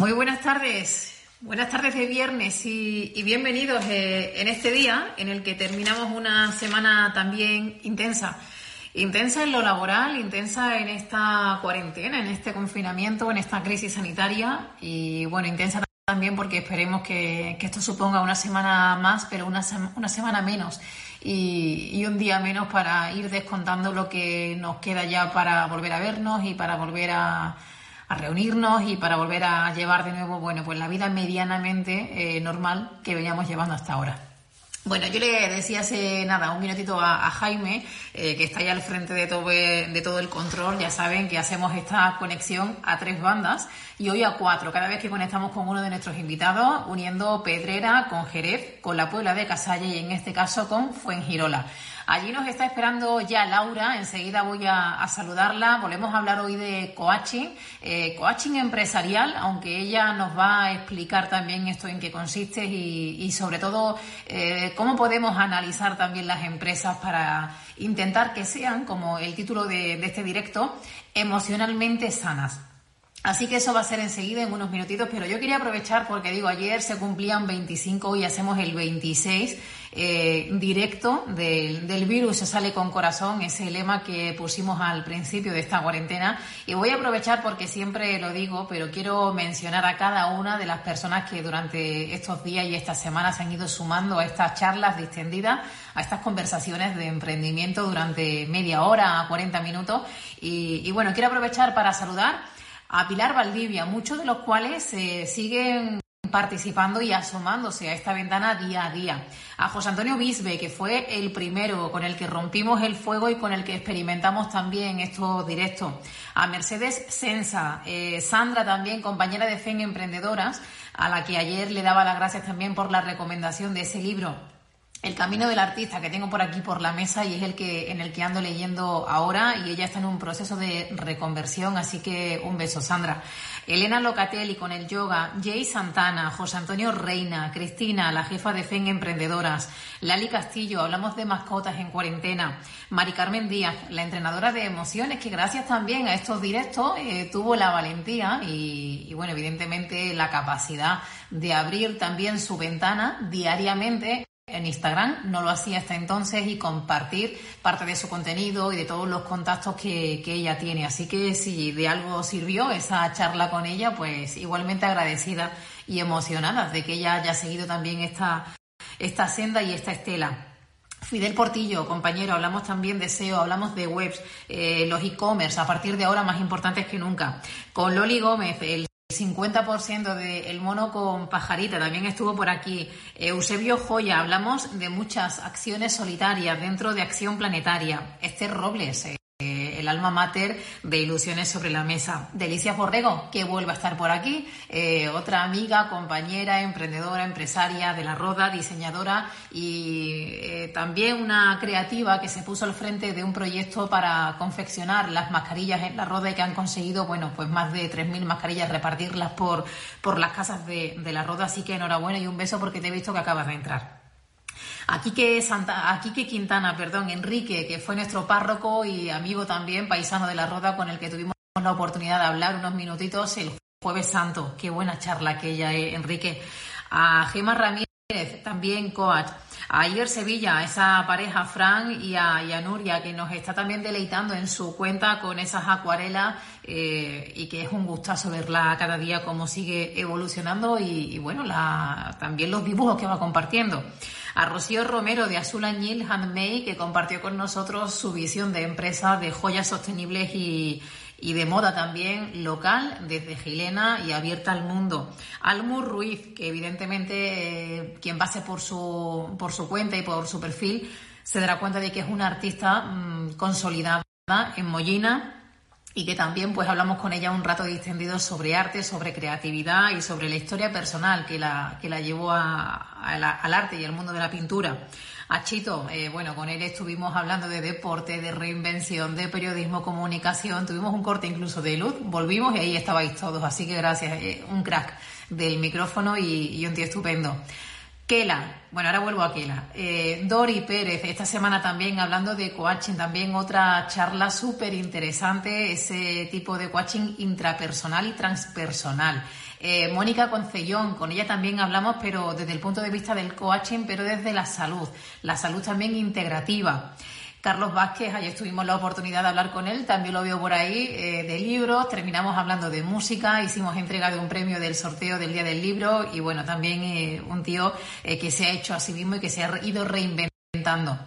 Muy buenas tardes, buenas tardes de viernes y, bienvenidos eh, en este día en el que terminamos una semana también intensa. Intensa en lo laboral, intensa en esta cuarentena, en este confinamiento, en esta crisis sanitaria y bueno, intensa también porque esperemos que, esto suponga una semana más, pero una, una semana menos y, un día menos para ir descontando lo que nos queda ya para volver a vernos y para volver a, a reunirnos y para volver a llevar de nuevo, bueno, pues la vida medianamente eh, normal que veníamos llevando hasta ahora. Bueno, yo le decía hace nada, un minutito a, Jaime, eh, que está ahí al frente de todo, de todo el control. Ya saben que hacemos esta conexión a tres bandas y hoy a cuatro, cada vez que conectamos con uno de nuestros invitados, uniendo Pedrera con Jerez, con la Puebla de Casalla y en este caso con Fuengirola. Allí nos está esperando ya Laura, enseguida voy a, saludarla. Volvemos a hablar hoy de coaching, eh, coaching empresarial, aunque ella nos va a explicar también esto en qué consiste y, sobre todo eh, cómo podemos analizar también las empresas para intentar que sean, como el título de este directo, emocionalmente sanas. Así que eso va a ser enseguida en unos minutitos, pero yo quería aprovechar porque digo, ayer se cumplían 25, hoy hacemos el 26 eh, directo del, del, virus se sale con corazón, ese lema que pusimos al principio de esta cuarentena. Y voy a aprovechar porque siempre lo digo, pero quiero mencionar a cada una de las personas que durante estos días y estas semanas se han ido sumando a estas charlas distendidas, a estas conversaciones de emprendimiento durante media hora a 40 minutos. Y, y bueno, quiero aprovechar para saludar a Pilar Valdivia, muchos de los cuales eh, siguen participando y asomándose a esta ventana día a día. A José Antonio Bisbe, que fue el primero con el que rompimos el fuego y con el que experimentamos también estos directos. A Mercedes Sensa, eh, Sandra también, compañera de FEN Emprendedoras, a la que ayer le daba las gracias también por la recomendación de ese libro el camino del artista que tengo por aquí por la mesa y es el que en el que ando leyendo ahora y ella está en un proceso de reconversión, así que un beso, Sandra. Elena Locatelli con el yoga, Jay Santana, José Antonio Reina, Cristina, la jefa de FEN Emprendedoras, Lali Castillo, hablamos de mascotas en cuarentena, Mari Carmen Díaz, la entrenadora de emociones, que gracias también a estos directos eh, tuvo la valentía y, y, bueno, evidentemente la capacidad de abrir también su ventana diariamente en Instagram, no lo hacía hasta entonces y compartir parte de su contenido y de todos los contactos que, que, ella tiene. Así que si de algo sirvió esa charla con ella, pues igualmente agradecida y emocionada de que ella haya seguido también esta, esta senda y esta estela. Fidel Portillo, compañero, hablamos también de SEO, hablamos de webs, eh, los e-commerce, a partir de ahora más importantes que nunca. Con Loli Gómez, el 50% de El mono con pajarita también estuvo por aquí. Eusebio Joya, hablamos de muchas acciones solitarias dentro de Acción Planetaria. Esther Robles, eh, el alma mater de Ilusiones sobre la Mesa. Delicias Borrego, que vuelve a estar por aquí. Eh, otra amiga, compañera, emprendedora, empresaria de la Roda, diseñadora y eh, también una creativa que se puso al frente de un proyecto para confeccionar las mascarillas en la Roda y que han conseguido, bueno, pues más de 3.000 mascarillas, repartirlas por, por las casas de, de la Roda. Así que enhorabuena y un beso porque te he visto que acabas de entrar. Aquí que Santa, Quintana, perdón, Enrique, que fue nuestro párroco y amigo también, paisano de la Roda, con el que tuvimos la oportunidad de hablar unos minutitos el Jueves Santo. Qué buena charla aquella, eh, Enrique. A Gema Ramírez, también coach. A Iber Sevilla, esa pareja Fran y a, a, Nuria, que nos está también deleitando en su cuenta con esas acuarelas eh, y que es un gustazo verla cada día cómo sigue evolucionando y, y bueno, la, también los dibujos que va compartiendo. A Rocío Romero de Azul Añil Handmade, que compartió con nosotros su visión de empresa de joyas sostenibles y, y de moda también local desde Gilena y abierta al mundo. Almur Ruiz, que evidentemente eh, quien pase por su, por su cuenta y por su perfil se dará cuenta de que es una artista mm, consolidada en Mollina y que también pues hablamos con ella un rato distendido sobre arte, sobre creatividad y sobre la historia personal que la, que la llevó al arte y al mundo de la pintura. A Chito, eh, bueno, con él estuvimos hablando de deporte, de reinvención, de periodismo, comunicación, tuvimos un corte incluso de luz, volvimos y ahí estabais todos, así que gracias, eh, un crack del micrófono y, y un tío estupendo. Kela, bueno, ahora vuelvo a Kela. Eh, Dori Pérez, esta semana también hablando de coaching, también otra charla súper interesante, ese tipo de coaching intrapersonal y transpersonal. Eh, Mónica Concellón, con ella también hablamos, pero desde el punto de vista del coaching, pero desde la salud, la salud también integrativa. Carlos Vázquez, ayer tuvimos la oportunidad de hablar con él, también lo veo por ahí, eh, de libros, terminamos hablando de música, hicimos entrega de un premio del sorteo del Día del Libro y bueno, también eh, un tío que se ha hecho a sí mismo y que se ha ido reinventando.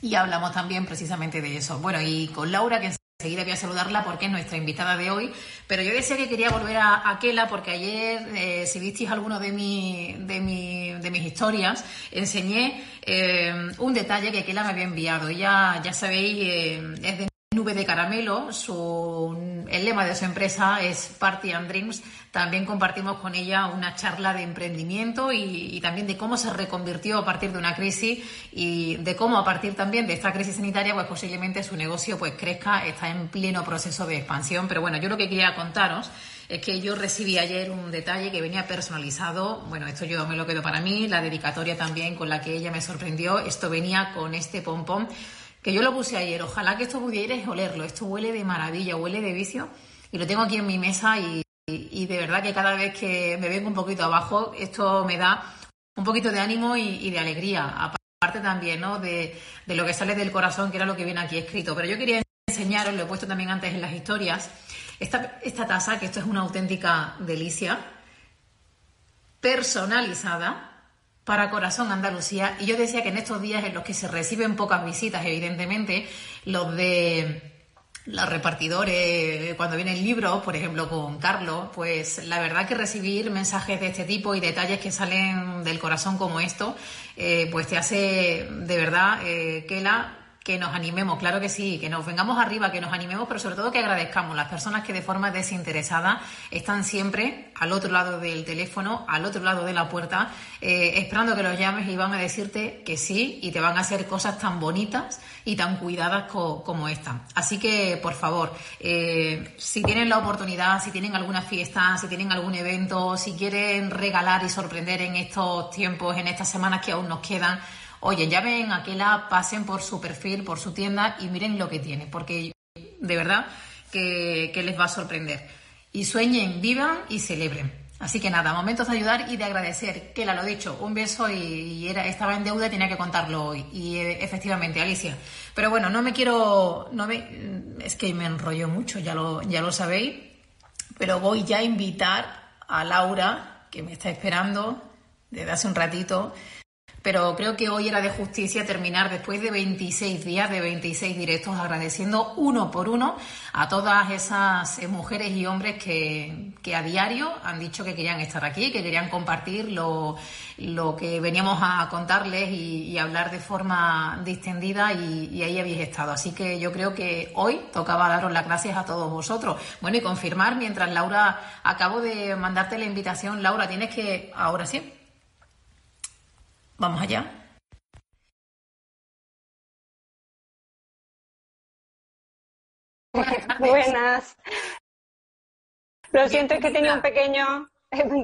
Y hablamos también precisamente de eso. Bueno, y con Laura, que Enseguida voy a saludarla porque es nuestra invitada de hoy, pero yo decía que quería volver a, Aquela porque ayer, eh, si visteis alguno de, mi, de, mi, de mis historias, enseñé eh, un detalle que Aquela me había enviado. Ella, ya sabéis, eh, es de Nube de Caramelo, su, el lema de su empresa es Party and Dreams. También compartimos con ella una charla de emprendimiento y, también de cómo se reconvirtió a partir de una crisis y de cómo a partir también de esta crisis sanitaria, pues posiblemente su negocio pues crezca, está en pleno proceso de expansión. Pero bueno, yo lo que quería contaros es que yo recibí ayer un detalle que venía personalizado. Bueno, esto yo me lo quedo para mí, la dedicatoria también con la que ella me sorprendió. Esto venía con este pompón que yo lo puse ayer. Ojalá que esto pudierais olerlo. Esto huele de maravilla, huele de vicio. Y lo tengo aquí en mi mesa y, de verdad que cada vez que me vengo un poquito abajo, esto me da un poquito de ánimo y, de alegría. Aparte también, ¿no? De, lo que sale del corazón, que era lo que viene aquí escrito. Pero yo quería enseñaros, lo he puesto también antes en las historias, esta, esta taza, que esto es una auténtica delicia, personalizada, para Corazón Andalucía. Y yo decía que en estos días en los que se reciben pocas visitas, evidentemente, los de los repartidores, cuando vienen libros, por ejemplo, con Carlos, pues la verdad que recibir mensajes de este tipo y detalles que salen del corazón como esto, eh, pues te hace de verdad eh, que la que nos animemos, claro que sí, que nos vengamos arriba, que nos animemos, pero sobre todo que agradezcamos las personas que de forma desinteresada están siempre al otro lado del teléfono, al otro lado de la puerta, eh, esperando que los llames y van a decirte que sí y te van a hacer cosas tan bonitas y tan cuidadas como esta. Así que, por favor, eh, si tienen la oportunidad, si tienen alguna fiesta, si tienen algún evento, si quieren regalar y sorprender en estos tiempos, en estas semanas que aún nos quedan, oye, ya ven Aquela, pasen por su perfil, por su tienda y miren lo que tiene, porque de verdad que, les va a sorprender. Y sueñen, vivan y celebren. Así que nada, momentos de ayudar y de agradecer. Que la lo dicho, un beso y, estaba en deuda y tenía que contarlo hoy. Y eh, efectivamente, Alicia. Pero bueno, no me quiero, no me, es que me enrollo mucho, ya lo, ya lo sabéis. Pero voy ya a invitar a Laura, que me está esperando desde hace un ratito, pero creo que hoy era de justicia terminar después de 26 días, de 26 directos, agradeciendo uno por uno a todas esas eh, mujeres y hombres que, a diario han dicho que querían estar aquí, que querían compartir lo, que veníamos a contarles y, hablar de forma distendida y, y, ahí habéis estado. Así que yo creo que hoy tocaba daros las gracias a todos vosotros. Bueno, y confirmar, mientras Laura, acabo de mandarte la invitación, Laura, tienes que, ahora sí, Vamos allá. Buenas. Lo siento, es que tenía un pequeño.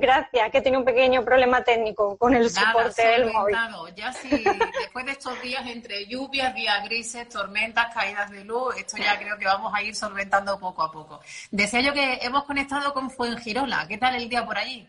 Gracias, que tenía un pequeño problema técnico con el soporte del móvil. Ya sí, después de estos días entre lluvias, días grises, tormentas, caídas de luz, esto ya creo que vamos a ir solventando poco a poco. Decía yo que hemos conectado con Fuengirola. ¿Qué tal el día por allí?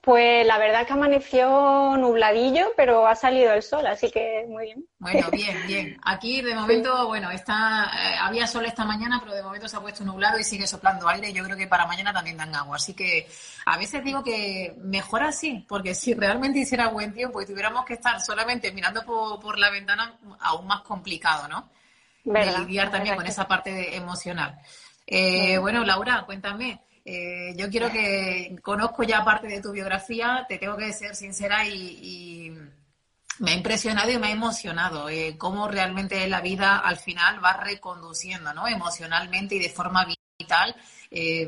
Pues la verdad que amaneció nubladillo, pero ha salido el sol, así que muy bien. Bueno, bien, bien. Aquí de momento, bueno, está, eh, había sol esta mañana, pero de momento se ha puesto nublado y sigue soplando aire. Yo creo que para mañana también dan agua. Así que a veces digo que mejor así, porque si realmente hiciera buen tiempo y tuviéramos que estar solamente mirando por, la ventana, aún más complicado, ¿no? De lidiar también con esa parte emocional. Eh, bueno, Laura, cuéntame. Eh, yo quiero que conozco ya parte de tu biografía, te tengo que ser sincera y, me ha impresionado y me ha emocionado eh, cómo realmente la vida al final va reconduciendo, ¿no? Emocionalmente y de forma vital,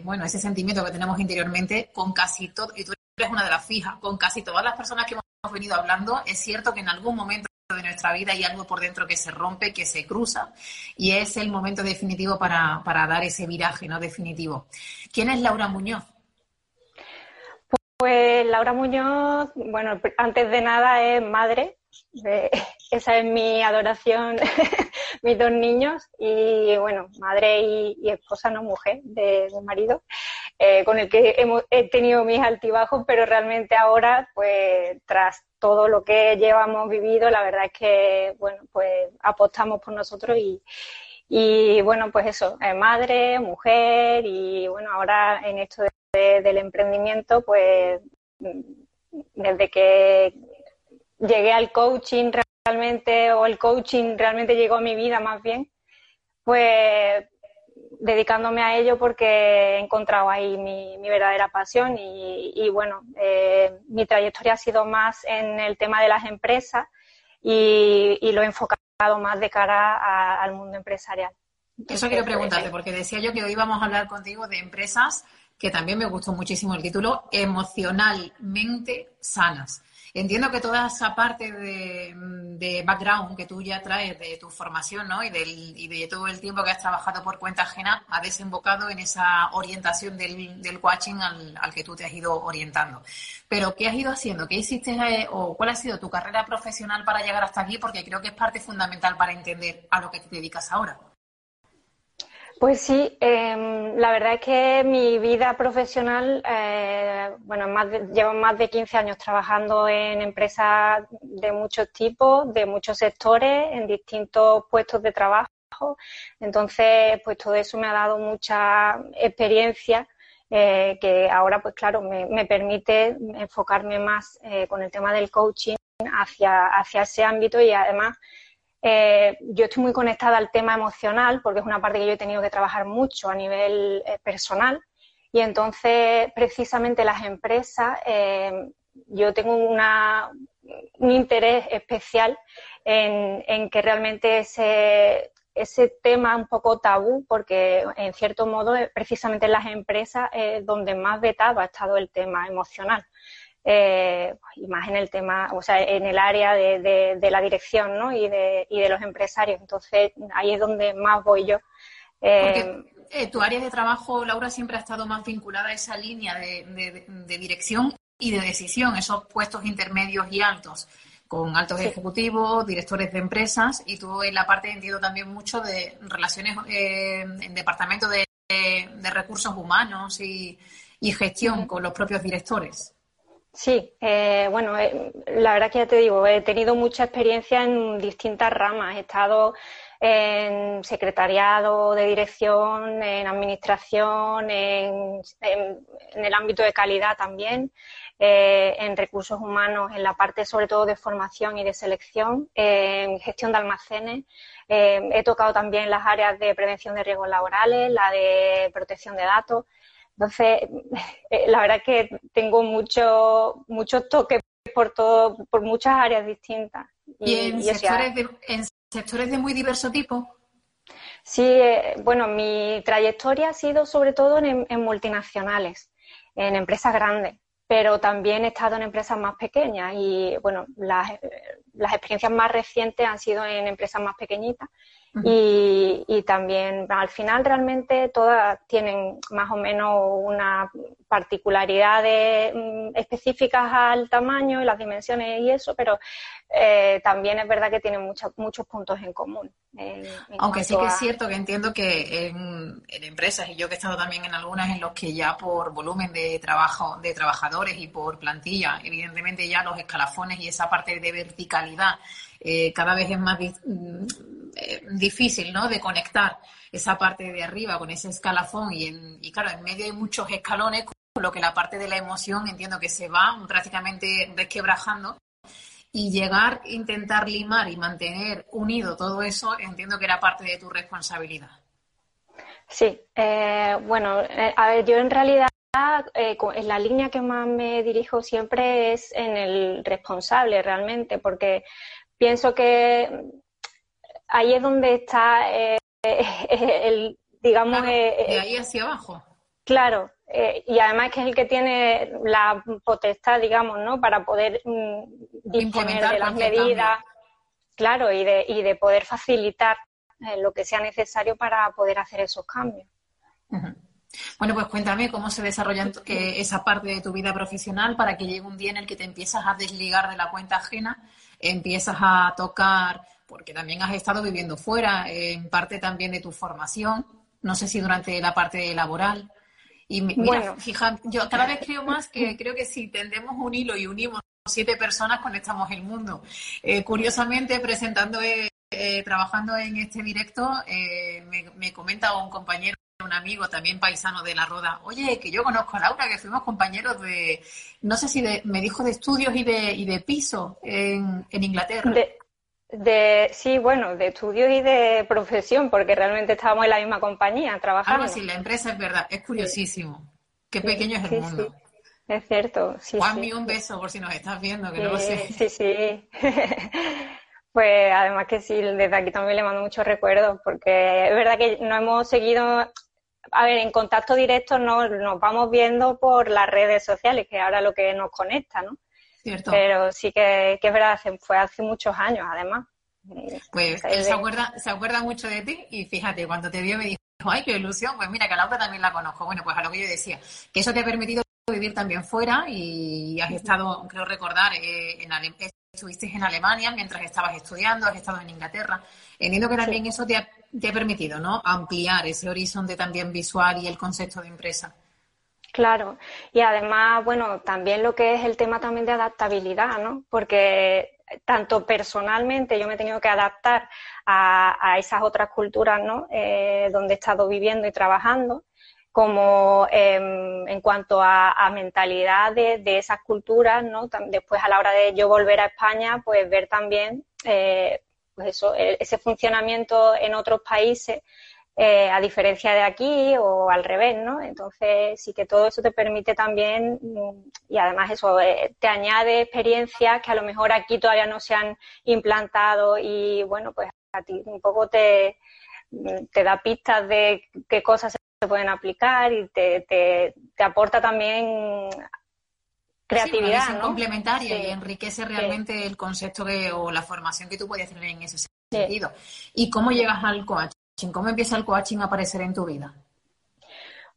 bueno, ese sentimiento que tenemos interiormente con casi todo, y tú eres una de las fijas, con casi todas las personas que hemos venido hablando, es cierto que en algún momento de nuestra vida hay algo por dentro que se rompe, que se cruza y es el momento definitivo para, dar ese viraje, ¿no? Definitivo. ¿Quién es Laura Muñoz? Pues Laura Muñoz, bueno, antes de nada es madre, esa es mi adoración, mis dos niños y bueno, madre y, esposa, no mujer, de, de marido. Eh, con el que he tenido mis altibajos, pero realmente ahora, pues tras todo lo que llevamos vivido, la verdad es que, bueno, pues apostamos por nosotros y, y bueno, pues eso, eh, madre, mujer y bueno, ahora en esto del emprendimiento, pues desde que llegué al coaching realmente, o el coaching realmente llegó a mi vida más bien, pues dedicándome a ello porque he encontrado ahí mi, verdadera pasión y, bueno, eh, mi trayectoria ha sido más en el tema de las empresas y, lo he enfocado más de cara al mundo empresarial. Eso quiero preguntarte, porque decía yo que hoy vamos a hablar contigo de empresas que también me gustó muchísimo el título, emocionalmente sanas. Entiendo que toda esa parte de, background que tú ya traes de tu formación ¿no? y, del, y de todo el tiempo que has trabajado por cuenta ajena ha desembocado en esa orientación del, del coaching al, al, que tú te has ido orientando. Pero, ¿qué has ido haciendo? ¿Qué hiciste eh, o cuál ha sido tu carrera profesional para llegar hasta aquí? Porque creo que es parte fundamental para entender a lo que te dedicas ahora. Pues sí, em, la verdad es que mi vida profesional, eh, bueno, más llevo más de 15 años trabajando en empresas de muchos tipos, de muchos sectores, en distintos puestos de trabajo. Entonces, pues todo eso me ha dado mucha experiencia eh, que ahora, pues claro, me, permite enfocarme más eh, con el tema del coaching hacia, hacia ese ámbito y además eh, yo estoy muy conectada al tema emocional porque es una parte que yo he tenido que trabajar mucho a nivel eh, personal. Y entonces precisamente las empresas, eh, yo tengo un interés especial en, que realmente ese, ese tema un poco tabú, porque en cierto modo precisamente en las empresas es donde más vetado ha estado el tema emocional eh, y más en el tema, o sea, en el área de, de, la dirección ¿no? y, de, y de los empresarios. Entonces, ahí es donde más voy yo. Eh, eh, tu área de trabajo, Laura, siempre ha estado más vinculada a esa línea de, de dirección y de decisión, esos puestos intermedios y altos, con altos ejecutivos, directores de empresas, y tú en la parte entiendo también mucho de relaciones eh, en departamento de, recursos humanos y, y gestión con los propios directores. Sí, eh, bueno, eh, la verdad que ya te digo, he tenido mucha experiencia en distintas ramas. He estado en secretariado de dirección, en administración, en, el ámbito de calidad también, eh, en recursos humanos, en la parte sobre todo de formación y de selección, en gestión de almacenes. he tocado también las áreas de prevención de riesgos laborales, la de protección de datos. Entonces, eh, la verdad es que tengo muchos mucho toques por todo, por muchas áreas distintas. ¿Y, en, sectores de, en, sectores de, muy diverso tipo? Sí, eh, bueno, mi trayectoria ha sido sobre todo en, multinacionales, en empresas grandes, pero también he estado en empresas más pequeñas y, bueno, las, las experiencias más recientes han sido en empresas más pequeñitas y, y, también al final realmente todas tienen más o menos una particularidades mm, específicas al tamaño y las dimensiones y eso, pero eh, también es verdad que tienen muchos muchos puntos en común. Aunque sí que es cierto que entiendo que en, en, empresas, y yo que he estado también en algunas en los que ya por volumen de trabajo, de trabajadores y por plantilla, evidentemente ya los escalafones y esa parte de verticalidad eh, cada vez es más mm, eh, difícil ¿no? de conectar esa parte de arriba con ese escalafón y, en, y claro, en medio hay muchos escalones, con lo que la parte de la emoción entiendo que se va prácticamente desquebrajando y llegar, intentar limar y mantener unido todo eso, entiendo que era parte de tu responsabilidad. Sí, eh, bueno, eh, a ver, yo en realidad eh, en la línea que más me dirijo siempre es en el responsable realmente, porque pienso que ahí es donde está el, digamos... de ahí hacia abajo. Claro, y además que es el que tiene la potestad, digamos, ¿no? Para poder mm, disponer de las medidas, claro, y de, y de poder facilitar lo que sea necesario para poder hacer esos cambios. Bueno, pues cuéntame cómo se desarrolla esa parte de tu vida profesional para que llegue un día en el que te empiezas a desligar de la cuenta ajena, empiezas a tocar, porque también has estado viviendo fuera, en parte también de tu formación, no sé si durante la parte laboral. Y mira, bueno. fija, yo cada vez creo más que creo que si tendemos un hilo y unimos siete personas, conectamos el mundo. Eh, curiosamente, presentando eh, trabajando en este directo, eh, me, comenta un compañero, un amigo también paisano de la Roda, oye, que yo conozco a Laura, que fuimos compañeros de, no sé si me dijo de estudios y de, y de piso en, Inglaterra. De, sí, bueno, de estudios y de profesión, porque realmente estábamos en la misma compañía trabajando. Algo así, la empresa es verdad, es curiosísimo. Qué pequeño es el mundo. Es cierto, sí. Juanmi, un beso por si nos estás viendo, que no lo sé. Sí, sí. Pues además que sí, desde aquí también le mando muchos recuerdos, porque es verdad que no hemos seguido, a ver, en contacto directo no, nos vamos viendo por las redes sociales, que ahora lo que nos conecta, ¿no? Cierto. Pero sí que, que es verdad, fue hace muchos años, además. Pues él se acuerda, se acuerda mucho de ti y fíjate, cuando te vio me dijo, ay, qué ilusión, pues mira, que a Laura también la conozco. Bueno, pues a lo que yo decía, que eso te ha permitido vivir también fuera y has estado, creo recordar, eh, en, estuviste en Alemania mientras estabas estudiando, has estado en Inglaterra. Entiendo que también eso te ha, permitido, ¿no? Ampliar ese horizonte también visual y el concepto de empresa. Claro, y además, bueno, también lo que es el tema también de adaptabilidad, ¿no? Porque tanto personalmente yo me he tenido que adaptar a, esas otras culturas, ¿no? Eh, donde he estado viviendo y trabajando, como em, en cuanto a, mentalidad de, esas culturas, ¿no? Después a la hora de yo volver a España, pues ver también eh, pues eso, e, ese funcionamiento en otros países, eh, a diferencia de aquí o al revés, ¿no? Entonces sí que todo eso te permite también y además eso eh, te añade experiencias que a lo mejor aquí todavía no se han implantado y bueno, pues a ti un poco te, te da pistas de qué cosas se pueden aplicar y te, te, aporta también creatividad. Sí, complementaria y enriquece realmente el concepto o la formación que tú puedes tener en ese sentido. ¿Y cómo llegas al coaching? ¿Cómo empieza el coaching a aparecer en tu vida?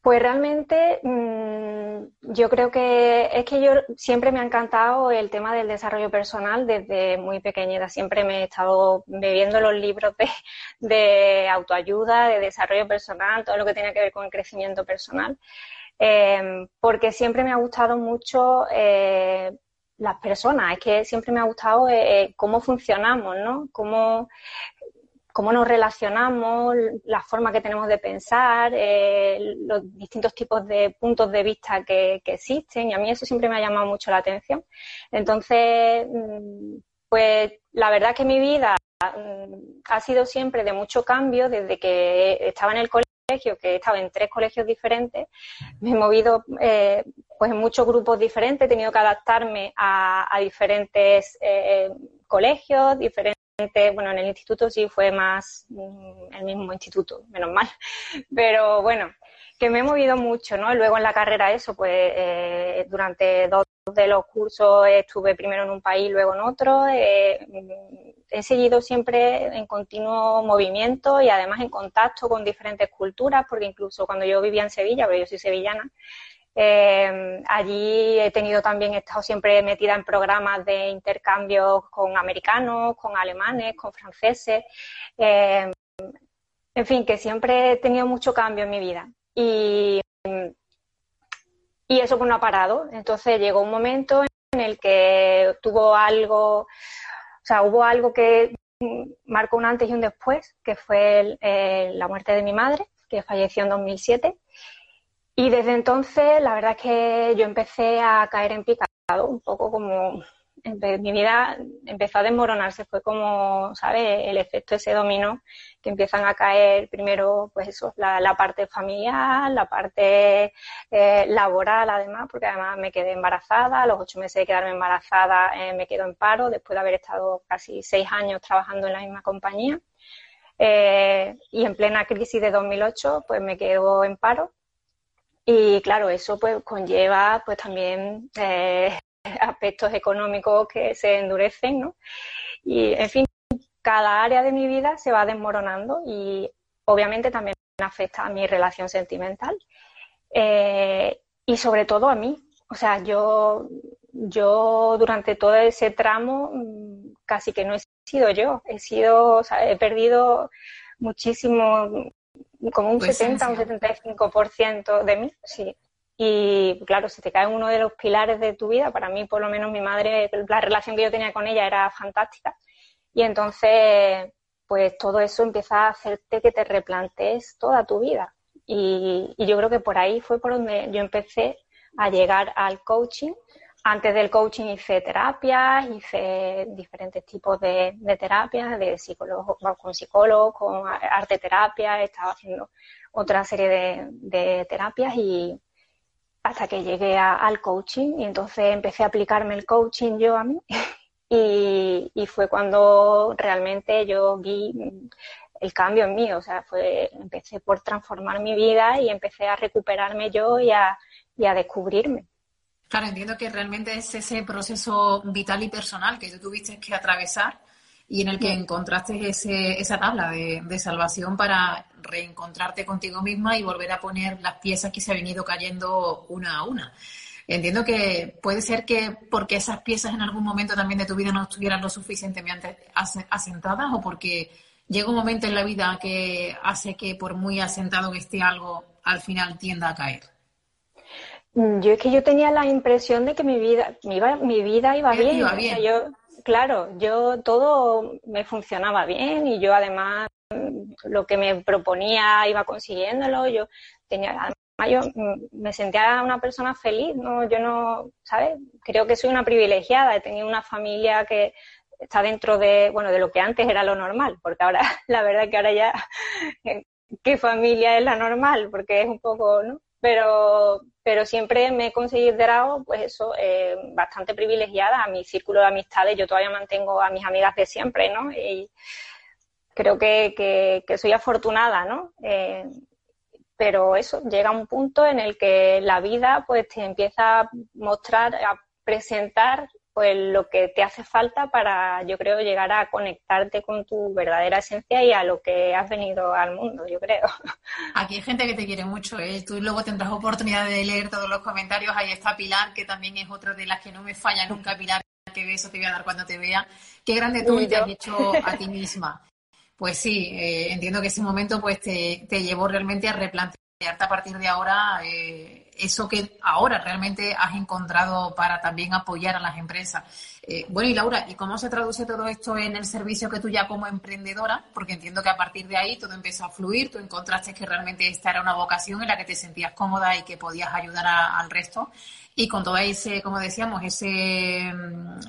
Pues realmente mm, yo creo que es que yo siempre me ha encantado el tema del desarrollo personal desde muy pequeñita. Siempre me he estado bebiendo los libros de, autoayuda, de desarrollo personal, todo lo que tiene que ver con el crecimiento personal. Em, porque siempre me ha gustado mucho eh, las personas, es que siempre me ha gustado eh, eh, cómo funcionamos, ¿no? Cómo, cómo nos relacionamos, la forma que tenemos de pensar, eh, los distintos tipos de puntos de vista que, existen y a mí eso siempre me ha llamado mucho la atención. Entonces, mm, pues la verdad es que mi vida mm, ha sido siempre de mucho cambio desde que estaba en el colegio, que he estado en tres colegios diferentes, me he movido eh, pues en muchos grupos diferentes, he tenido que adaptarme a, diferentes eh, colegios, diferentes bueno, en el instituto sí fue más mm, el mismo instituto, menos mal, pero bueno, que me he movido mucho, ¿no? Luego en la carrera eso, pues eh, durante dos de los cursos estuve primero en un país, luego en otro. Eh, he seguido siempre en continuo movimiento y además en contacto con diferentes culturas, porque incluso cuando yo vivía en Sevilla, porque yo soy sevillana, eh, allí he tenido también, he estado siempre metida en programas de intercambios con americanos, con alemanes, con franceses. Eh, en fin, que siempre he tenido mucho cambio en mi vida. Y, y eso pues no ha parado. Entonces llegó un momento en el que tuvo algo, o sea, hubo algo que marcó un antes y un después, que fue eh, la muerte de mi madre, que falleció en 2007. Y desde entonces, la verdad es que yo empecé a caer en picado, un poco como mi vida empezó a desmoronarse, fue como, ¿sabes? El efecto ese dominó, que empiezan a caer primero, pues eso, la, parte familiar, la parte eh, laboral además, porque además me quedé embarazada, a los ocho meses de quedarme embarazada eh, me quedo en paro, después de haber estado casi seis años trabajando en la misma compañía. Eh, y en plena crisis de 2008, pues me quedo en paro. Y claro, eso pues conlleva pues también eh, aspectos económicos que se endurecen, ¿no? Y en fin, cada área de mi vida se va desmoronando y obviamente también afecta a mi relación sentimental eh, y sobre todo a mí. O sea, yo, yo durante todo ese tramo mm, casi que no he sido yo, he sido, o sea, he perdido muchísimo, como un 70, un 75% de mí, sí. Y claro, si te cae uno de los pilares de tu vida, para mí por lo menos mi madre, la relación que yo tenía con ella era fantástica. Y entonces, pues todo eso empieza a hacerte que te replantees toda tu vida. Y, y yo creo que por ahí fue por donde yo empecé a llegar al coaching antes del coaching hice terapias, hice diferentes tipos de, terapias, de psicólogo, con psicólogos, con arte terapia, estaba haciendo otra serie de, terapias y hasta que llegué al coaching y entonces empecé a aplicarme el coaching yo a mí y, y fue cuando realmente yo vi el cambio en mí, o sea, fue, empecé por transformar mi vida y empecé a recuperarme yo y a, y a descubrirme. Claro, entiendo que realmente es ese proceso vital y personal que tú tuviste que atravesar y en el que encontraste ese, esa tabla de, salvación para reencontrarte contigo misma y volver a poner las piezas que se han venido cayendo una a una. Entiendo que puede ser que porque esas piezas en algún momento también de tu vida no estuvieran lo suficientemente asentadas o porque llega un momento en la vida que hace que por muy asentado que esté algo, al final tienda a caer. Yo es que yo tenía la impresión de que mi vida, mi, mi vida iba bien. yo, claro, yo todo me funcionaba bien y yo además lo que me proponía iba consiguiéndolo. Yo tenía, además yo mm, me sentía una persona feliz, no, yo no, ¿sabes? Creo que soy una privilegiada, he tenido una familia que está dentro de, bueno, de lo que antes era lo normal, porque ahora, la verdad que ahora ya, ¿qué familia es la normal? Porque es un poco, ¿no? Pero, pero siempre me he considerado, pues eso, eh, bastante privilegiada a mi círculo de amistades. Yo todavía mantengo a mis amigas de siempre, ¿no? Y creo que, que, soy afortunada, ¿no? Eh, pero eso, llega un punto en el que la vida, pues, te empieza a mostrar, a presentar pues lo que te hace falta para, yo creo, llegar a conectarte con tu verdadera esencia y a lo que has venido al mundo, yo creo. Aquí hay gente que te quiere mucho, ¿eh? Tú luego tendrás oportunidad de leer todos los comentarios. Ahí está Pilar, que también es otra de las que no me falla nunca, Pilar, que beso te voy a dar cuando te vea. Qué grande tú te has hecho a ti misma. Pues sí, eh, entiendo que ese momento pues te, te llevó realmente a replantearte a partir de ahora eh, eso que ahora realmente has encontrado para también apoyar a las empresas. Eh, bueno, y Laura, ¿y cómo se traduce todo esto en el servicio que tú ya como emprendedora? Porque entiendo que a partir de ahí todo empezó a fluir, tú encontraste que realmente esta era una vocación en la que te sentías cómoda y que podías ayudar al resto. Y con todo ese, como decíamos, ese,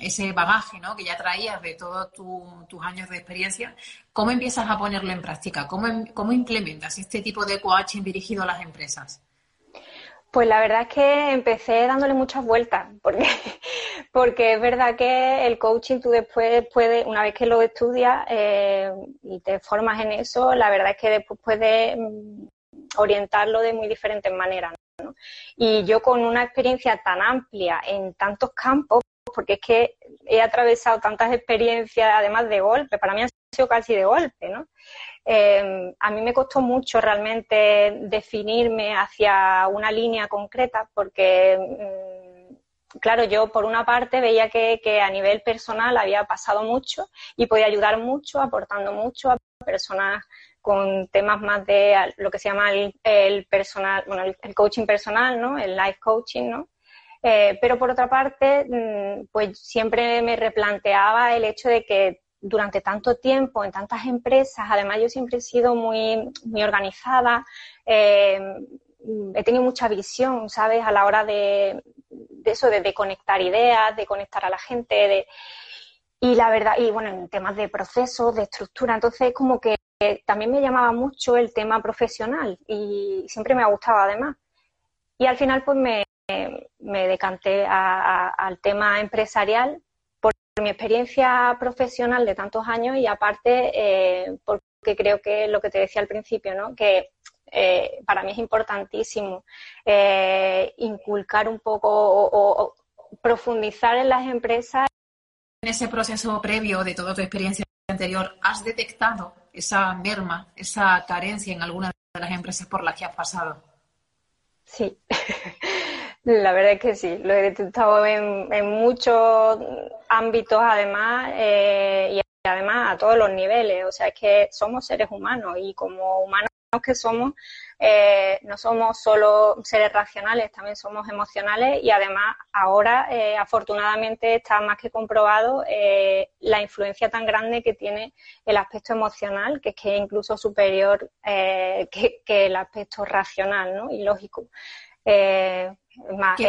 ese bagaje ¿no? que ya traías de todos tus años de experiencia, ¿cómo empiezas a ponerlo en práctica? ¿Cómo, ¿Cómo implementas este tipo de coaching dirigido a las empresas? Pues la verdad es que empecé dándole muchas vueltas, porque, porque es verdad que el coaching tú después puedes, una vez que lo estudias eh, y te formas en eso, la verdad es que después puedes mm, orientarlo de muy diferentes maneras. Y yo con una experiencia tan amplia en tantos campos, porque es que he atravesado tantas experiencias, además de golpe, para mí han sido casi de golpe, ¿no? Em, a mí me costó mucho realmente definirme hacia una línea concreta porque, mm, claro, yo por una parte veía que, a nivel personal había pasado mucho y podía ayudar mucho, aportando mucho a personas con temas más de lo que se llama el, personal, bueno, el, coaching personal, ¿no? El life coaching, ¿no? Eh, pero por otra parte, mm, pues siempre me replanteaba el hecho de que durante tanto tiempo en tantas empresas, además yo siempre he sido muy, muy organizada, eh, he tenido mucha visión, ¿sabes? A la hora de, eso, de, conectar ideas, de conectar a la gente, de, y la verdad, y bueno, en temas de procesos, de estructura, entonces como que también me llamaba mucho el tema profesional y siempre me ha gustado además. Y al final pues me, me decanté al tema empresarial por mi experiencia profesional de tantos años y aparte eh, porque creo que lo que te decía al principio, ¿no? que eh, para mí es importantísimo eh, inculcar un poco o, profundizar en las empresas. En ese proceso previo de toda tu experiencia anterior, ¿has detectado esa merma, esa carencia en alguna de las empresas por las que has pasado? Sí, la verdad es que sí, lo he detectado en, muchos ámbitos además eh, y además a todos los niveles. O sea, es que somos seres humanos y como humanos que somos, eh, no somos solo seres racionales, también somos emocionales y además ahora eh, afortunadamente está más que comprobado la influencia tan grande que tiene el aspecto emocional, que es que es incluso superior que, el aspecto racional ¿no? y lógico. Más,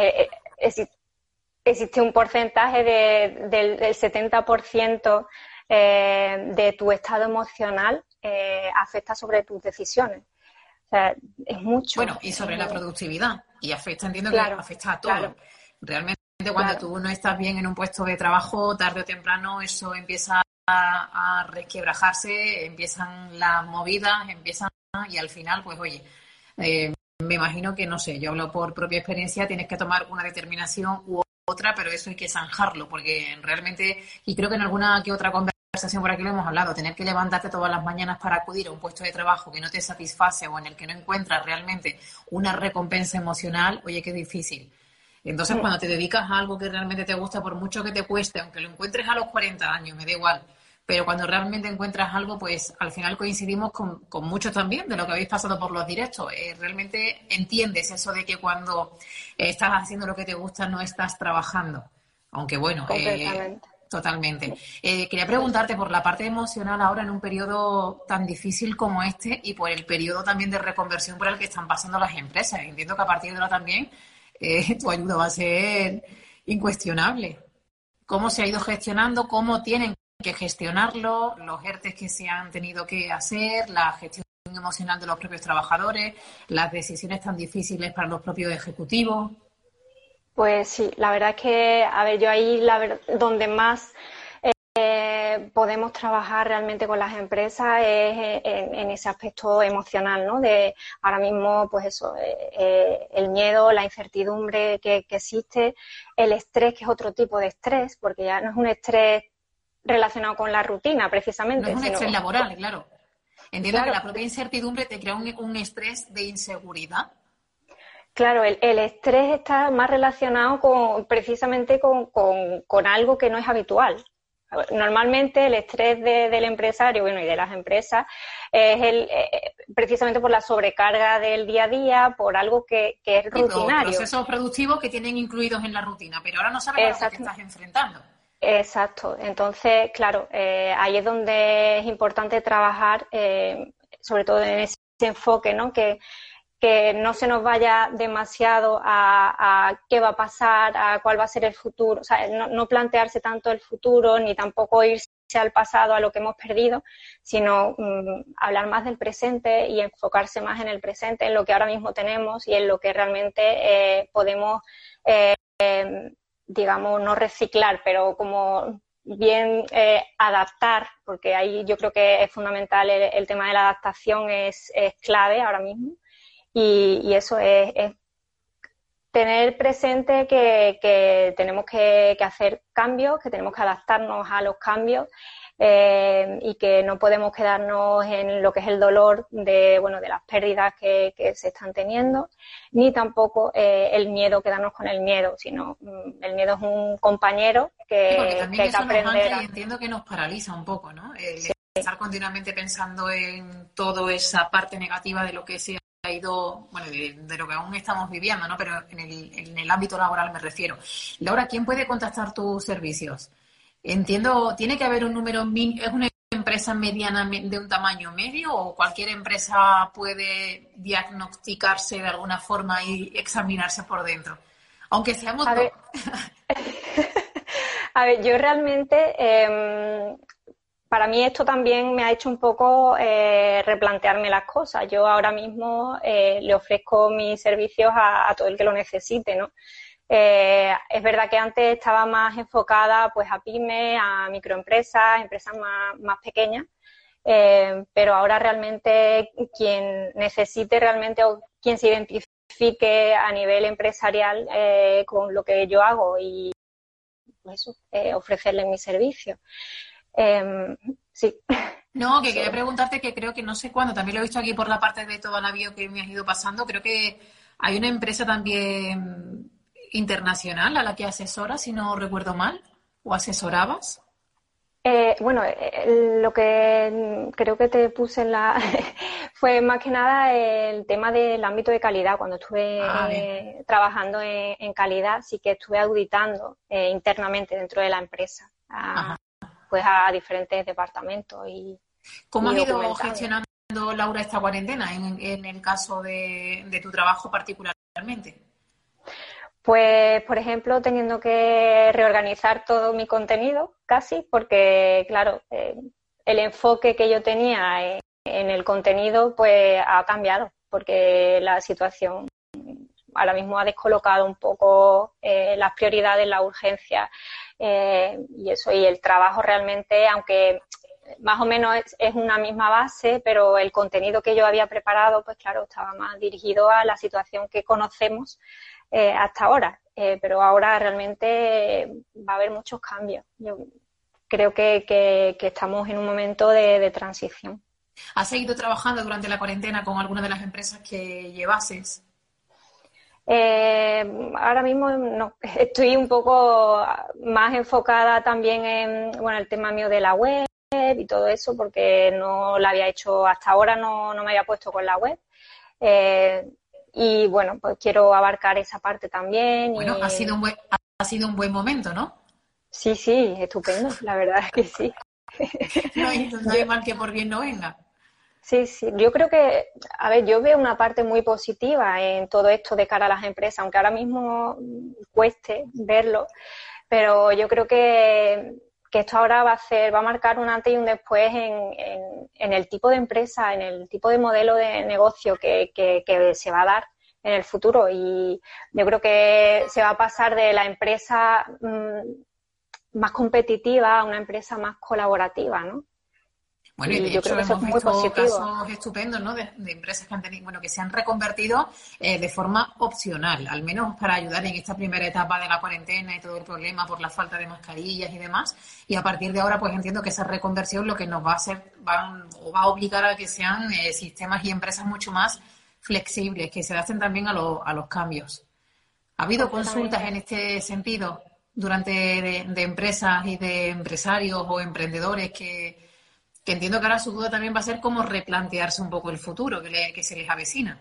existe un porcentaje del, del 70% de tu estado emocional eh, afecta sobre tus decisiones. O sea, es mucho. Bueno, y sobre la productividad. Y afecta, entiendo que afecta a todo. Realmente cuando tú no estás bien en un puesto de trabajo, tarde o temprano eso empieza a, resquebrajarse, empiezan las movidas, empiezan y al final, pues oye, eh, me imagino que, no sé, yo hablo por propia experiencia, tienes que tomar una determinación u otra, pero eso hay que zanjarlo, porque realmente, y creo que en alguna que otra conversación por aquí lo hemos hablado, tener que levantarte todas las mañanas para acudir a un puesto de trabajo que no te satisface o en el que no encuentras realmente una recompensa emocional, oye, qué difícil. Entonces, cuando te dedicas a algo que realmente te gusta, por mucho que te cueste, aunque lo encuentres a los 40 años, me da igual, pero cuando realmente encuentras algo, pues al final coincidimos con, con muchos también de lo que habéis pasado por los directos. Eh, realmente entiendes eso de que cuando estás haciendo lo que te gusta no estás trabajando. Aunque bueno, eh, Totalmente. Eh, quería preguntarte por la parte emocional ahora en un periodo tan difícil como este y por el periodo también de reconversión por el que están pasando las empresas. Entiendo que a partir de ahora también eh, tu ayuda va a ser incuestionable. ¿Cómo se ha ido gestionando? ¿Cómo tienen que gestionarlo? Los ERTES que se han tenido que hacer, la gestión emocional de los propios trabajadores, las decisiones tan difíciles para los propios ejecutivos. Pues sí, la verdad es que, a ver, yo ahí la donde más eh, podemos trabajar realmente con las empresas es en, ese aspecto emocional, ¿no? De ahora mismo, pues eso, eh, eh, el miedo, la incertidumbre que, existe, el estrés, que es otro tipo de estrés, porque ya no es un estrés relacionado con la rutina, precisamente. No es un estrés laboral, claro. Entiendo que la propia incertidumbre te crea un estrés de inseguridad Claro, el, estrés está más relacionado con, precisamente con, algo que no es habitual. Normalmente el estrés del empresario bueno, y de las empresas es el, eh, eh, precisamente por la sobrecarga del día a día, por algo que, es rutinario. procesos productivos que tienen incluidos en la rutina, pero ahora no sabes a qué estás enfrentando. Exacto. Entonces, claro, eh, ahí es donde es importante trabajar, sobre todo en ese enfoque, ¿no? Que, que no se nos vaya demasiado a, qué va a pasar, a cuál va a ser el futuro, o sea, no, plantearse tanto el futuro ni tampoco irse al pasado, a lo que hemos perdido, sino mm, hablar más del presente y enfocarse más en el presente, en lo que ahora mismo tenemos y en lo que realmente eh, podemos, eh, digamos, no reciclar, pero como bien eh, adaptar, porque ahí yo creo que es fundamental el, tema de la adaptación, es, es clave ahora mismo. Y, eso es, tener presente que, tenemos que, hacer cambios, que tenemos que adaptarnos a los cambios eh, y que no podemos quedarnos en lo que es el dolor de, bueno, de las pérdidas que, se están teniendo, ni tampoco eh, el miedo, quedarnos con el miedo, sino mm, el miedo es un compañero que, hay que aprender. y entiendo que nos paraliza un poco, ¿no? Estar continuamente pensando en toda esa parte negativa de lo que sea ha ido, bueno, de, lo que aún estamos viviendo, ¿no? Pero en el, en el ámbito laboral me refiero. Laura, ¿quién puede contactar tus servicios? Entiendo, ¿tiene que haber un número ¿Es una empresa mediana de un tamaño medio o cualquier empresa puede diagnosticarse de alguna forma y examinarse por dentro? Aunque seamos a ver, a ver, yo realmente, em, para mí esto también me ha hecho un poco eh, replantearme las cosas. Yo ahora mismo eh, le ofrezco mis servicios a, todo el que lo necesite, ¿no? Eh, es verdad que antes estaba más enfocada pues a pymes, a microempresas, empresas más, más pequeñas, pero ahora realmente quien necesite realmente o quien se identifique a nivel empresarial con lo que yo hago y eso, ofrecerle mis servicios. Em, sí. No, que quería preguntarte que creo que no sé cuándo, también lo he visto aquí por la parte de toda la bio que me has ido pasando, creo que hay una empresa también internacional a la que asesoras, si no recuerdo mal, o asesorabas. Eh, bueno, eh, lo que creo que te puse en la fue más que nada el tema del ámbito de calidad. Cuando estuve ah, trabajando en, calidad, sí que estuve auditando eh, internamente dentro de la empresa pues a diferentes departamentos y ¿Cómo has ido gestionando, Laura, esta cuarentena en, el caso de, tu trabajo particularmente? Pues, por ejemplo, teniendo que reorganizar todo mi contenido, casi, porque, claro, eh, el enfoque que yo tenía en, el contenido, pues ha cambiado, porque la situación ahora mismo ha descolocado un poco eh, las prioridades, la urgencia eh, y eso, y el trabajo realmente, aunque más o menos es, una misma base, pero el contenido que yo había preparado, pues claro, estaba más dirigido a la situación que conocemos eh, hasta ahora. Eh, pero ahora realmente va a haber muchos cambios. Yo creo que, estamos en un momento de, de, transición. ¿Has seguido trabajando durante la cuarentena con alguna de las empresas que llevases? Eh, ahora mismo no, estoy un poco más enfocada también en bueno, el tema mío de la web y todo eso, porque no la había hecho hasta ahora, no, no me había puesto con la web. Eh, y bueno, pues quiero abarcar esa parte también. Bueno, ha, sido un buen, ha sido un buen momento, ¿no? Sí, sí, estupendo, la verdad es que sí. no hay mal que por bien no venga. Sí, sí, yo creo que, a ver, yo veo una parte muy positiva en todo esto de cara a las empresas, aunque ahora mismo cueste verlo, pero yo creo que, esto ahora va a hacer, va a marcar un antes y un después en, el tipo de empresa, en el tipo de modelo de negocio que, se va a dar en el futuro. Y yo creo que se va a pasar de la empresa mm, más competitiva a una empresa más colaborativa, ¿no? Bueno, y de hecho hemos visto casos estupendos, ¿no? De, empresas que han tenido, bueno, que se han reconvertido eh, de forma opcional, al menos para ayudar en esta primera etapa de la cuarentena y todo el problema por la falta de mascarillas y demás. Y a partir de ahora, pues entiendo que esa reconversión lo que nos va a hacer, va, o va a obligar a que sean eh, sistemas y empresas mucho más flexibles, que se adapten también a, a los cambios. ¿Ha habido consultas en este sentido durante de empresas y de empresarios o emprendedores que que entiendo que ahora su duda también va a ser cómo replantearse un poco el futuro que, se les avecina.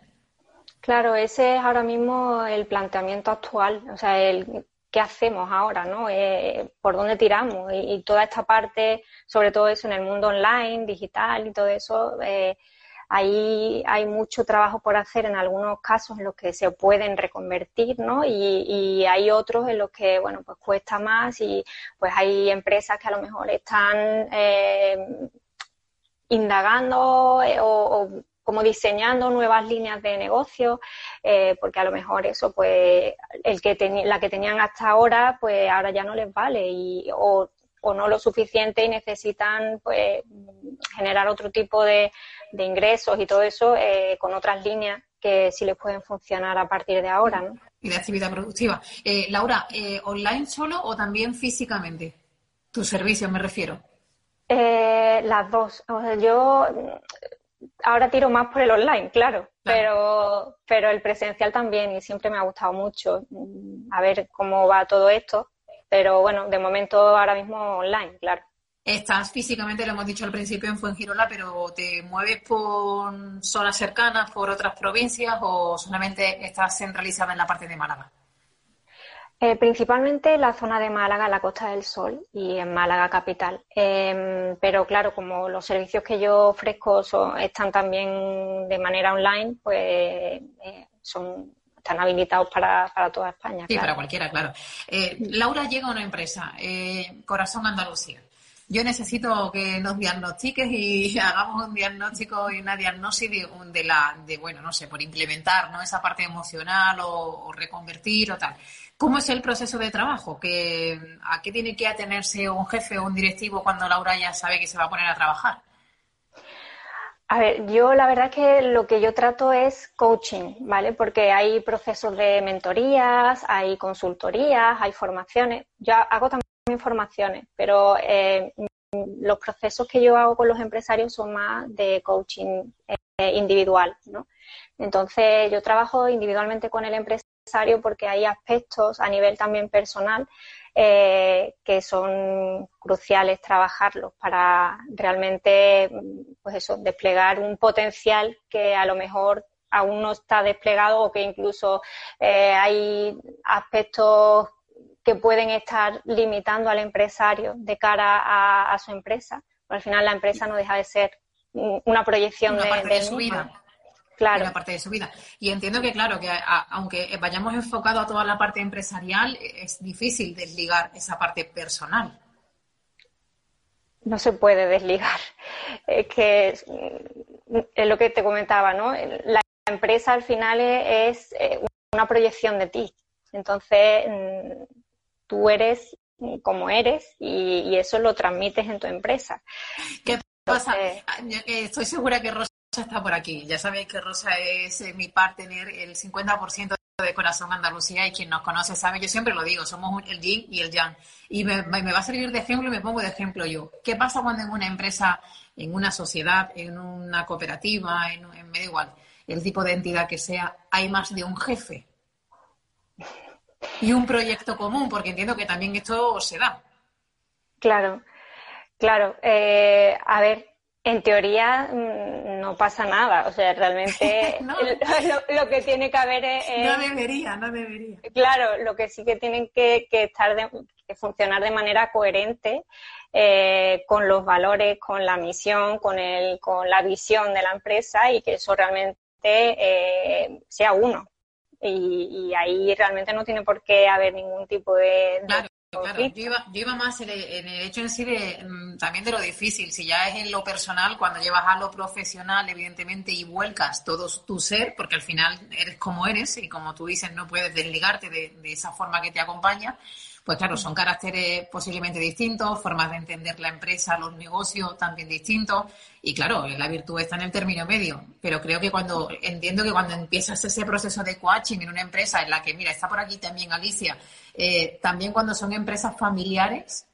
Claro, ese es ahora mismo el planteamiento actual, o sea, el qué hacemos ahora, ¿no? Eh, ¿Por dónde tiramos? Y, toda esta parte, sobre todo eso en el mundo online, digital y todo eso, eh, ahí hay mucho trabajo por hacer en algunos casos en los que se pueden reconvertir, ¿no? Y, hay otros en los que, bueno, pues cuesta más y pues hay empresas que a lo mejor están eh, indagando eh, o, como diseñando nuevas líneas de negocio, eh, porque a lo mejor eso, pues, el que la que tenían hasta ahora, pues ahora ya no les vale y, o, no lo suficiente y necesitan, pues, generar otro tipo de, ingresos y todo eso eh, con otras líneas que sí les pueden funcionar a partir de ahora, ¿no? Y de actividad productiva. Laura, ¿online solo o también físicamente? Tus servicios, me refiero. Eh, las dos. yo ahora tiro más por el online, claro, Pero, pero el presencial también y siempre me ha gustado mucho. Mm, a ver cómo va todo esto. Pero bueno, de momento ahora mismo online, claro. Estás físicamente, lo hemos dicho al principio, en Fuengirola, pero ¿te mueves por zonas cercanas, por otras provincias o solamente estás centralizada en la parte de Málaga? Eh, principalmente la zona de Málaga, la Costa del Sol y en Málaga capital. Em, pero claro, como los servicios que yo ofrezco están también de manera online, pues eh, son están habilitados para, toda España. Sí, para cualquiera, claro. Eh, Laura llega a una empresa, eh, Corazón Andalucía. Yo necesito que nos diagnostiques y hagamos un diagnóstico y una diagnosis de, la, de bueno, no sé, por implementar, ¿no? Esa parte emocional o, reconvertir o tal. ¿Cómo es el proceso de trabajo? ¿A qué tiene que atenerse un jefe o un directivo cuando Laura ya sabe que se va a poner a trabajar? A ver, yo la verdad es que lo que yo trato es coaching, ¿vale? Porque hay procesos de mentorías, hay consultorías, hay formaciones. Yo hago también formaciones, pero eh, los procesos que yo hago con los empresarios son más de coaching eh, individual, ¿no? Entonces, yo trabajo individualmente con el empresario porque hay aspectos a nivel también personal eh, que son cruciales trabajarlos para realmente, pues eso, desplegar un potencial que a lo mejor aún no está desplegado o que incluso eh, hay aspectos que pueden estar limitando al empresario de cara a, su empresa. al final la empresa no deja de ser una proyección de, de, su vida claro. parte de su vida. Y entiendo que, claro, que aunque vayamos enfocado a toda la parte empresarial, es difícil desligar esa parte personal. No se puede desligar. Es que es, lo que te comentaba, ¿no? La empresa al final es, eh, una proyección de ti. Entonces, mm, tú eres como eres y, eso lo transmites en tu empresa. ¿Qué pasa? Estoy segura que Rosa está por aquí. Ya sabéis que Rosa es eh, mi partner, el 50% de Corazón Andalucía y quien nos conoce sabe, yo siempre lo digo, somos el yin y el yang. Y me, va a servir de ejemplo y me pongo de ejemplo yo. ¿Qué pasa cuando en una empresa, en una sociedad, en una cooperativa, en, en me da igual, el tipo de entidad que sea, hay más de un jefe? Y un proyecto común, porque entiendo que también esto se da. Claro, claro. Eh, a ver, en teoría mm, no pasa nada, o sea, realmente lo, que tiene que haber es... No debería, no debería. Claro, lo que sí que tienen que, estar que funcionar de manera coherente eh, con los valores, con la misión, con, el, con la visión de la empresa y que eso realmente eh, sea uno. Y, ahí realmente no tiene por qué haber ningún tipo de, Claro, yo iba, más en el, hecho en sí de, mm, también de lo difícil. Si ya es en lo personal, cuando llevas a lo profesional, evidentemente, y vuelcas todo tu ser, porque al final eres como eres y como tú dices, no puedes desligarte de, de esa forma que te acompaña pues claro, son caracteres posiblemente distintos, formas de entender la empresa, los negocios también distintos. Y claro, la virtud está en el término medio. Pero creo que cuando, entiendo que cuando empiezas ese proceso de coaching en una empresa en la que, mira, está por aquí también Alicia, eh, también cuando son empresas familiares,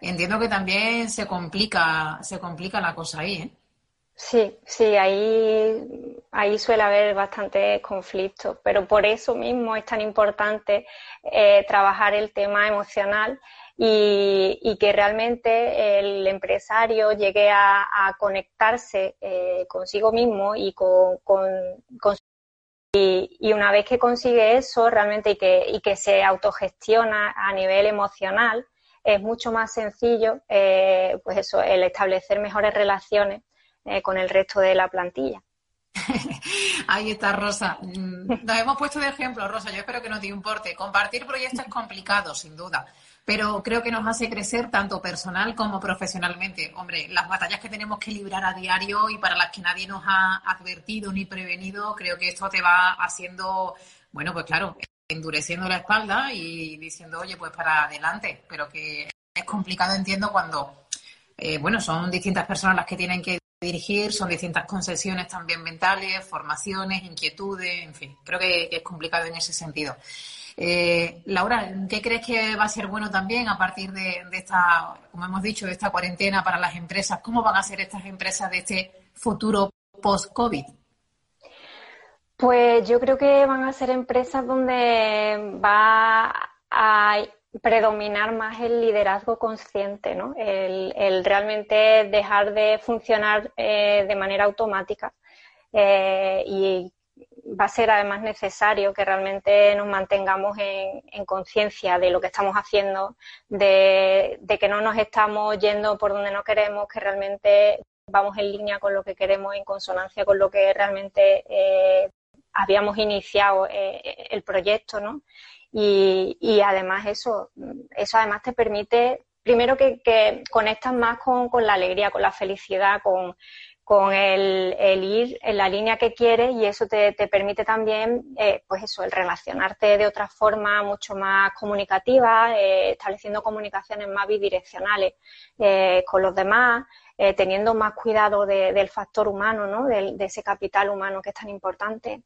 entiendo que también se complica, se complica la cosa ahí, ¿eh? Sí, sí, ahí, ahí suele haber bastante conflicto, pero por eso mismo es tan importante eh, trabajar el tema emocional y, que realmente el empresario llegue a, conectarse eh, consigo mismo y con, y, una vez que consigue eso realmente y que, y que se autogestiona a nivel emocional, es mucho más sencillo, eh, pues eso, el establecer mejores relaciones eh, con el resto de la plantilla. Ahí está, Rosa. Mm, nos hemos puesto de ejemplo, Rosa. Yo espero que no te importe. Compartir proyectos es complicado, sin duda, pero creo que nos hace crecer tanto personal como profesionalmente. Hombre, las batallas que tenemos que librar a diario y para las que nadie nos ha advertido ni prevenido, creo que esto te va haciendo, bueno, pues claro, endureciendo la espalda y diciendo, oye, pues para adelante. Pero que es complicado, entiendo, cuando, eh, bueno, son distintas personas las que tienen que dirigir, son distintas concesiones también mentales, formaciones, inquietudes, en fin, creo que, es complicado en ese sentido. Eh, Laura, ¿qué crees que va a ser bueno también a partir de, esta, como hemos dicho, de esta cuarentena para las empresas? ¿Cómo van a ser estas empresas de este futuro post-COVID? Pues yo creo que van a ser empresas donde va a predominar más el liderazgo consciente, ¿no? el, realmente dejar de funcionar eh, de manera automática eh, y va a ser además necesario que realmente nos mantengamos en, conciencia de lo que estamos haciendo, de, que no nos estamos yendo por donde no queremos, que realmente vamos en línea con lo que queremos, en consonancia con lo que realmente eh, habíamos iniciado el proyecto, ¿no? Y, además eso, eso además te permite, primero que, que conectas más con, con la alegría, con la felicidad, con, con el, ir en la línea que quieres y eso te, permite también, eh, pues eso, el relacionarte de otra forma mucho más comunicativa, eh, estableciendo comunicaciones más bidireccionales eh, con los demás, teniendo más cuidado del factor humano, ¿no? De, ese capital humano que es tan importante.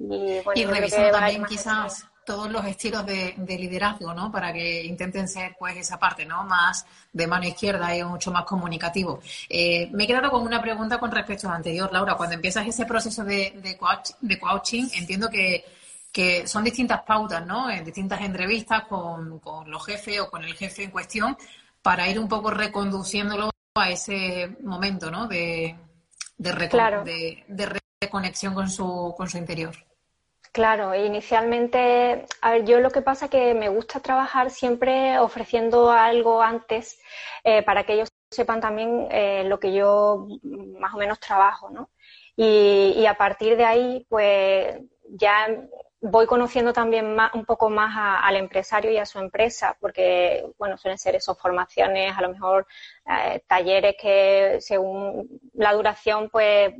Y, bueno, y revisando también quizás todos los estilos de, liderazgo, ¿no? Para que intenten ser, pues, esa parte, ¿no? Más de mano izquierda y mucho más comunicativo. Eh, me he quedado con una pregunta con respecto a lo anterior, Laura. Cuando empiezas ese proceso de, de, de coaching, entiendo que, que son distintas pautas, ¿no? En distintas entrevistas con, con los jefes o con el jefe en cuestión para ir un poco reconduciéndolo a ese momento, ¿no? De, de, de reconexión con su, con su interior. Claro, inicialmente, a ver, yo lo que pasa es que me gusta trabajar siempre ofreciendo algo antes eh, para que ellos sepan también eh, lo que yo más o menos trabajo, ¿no? Y, a partir de ahí, pues ya voy conociendo también más, un poco más al empresario y a su empresa, porque, bueno, suelen ser esas formaciones, a lo mejor eh, talleres que según la duración, pues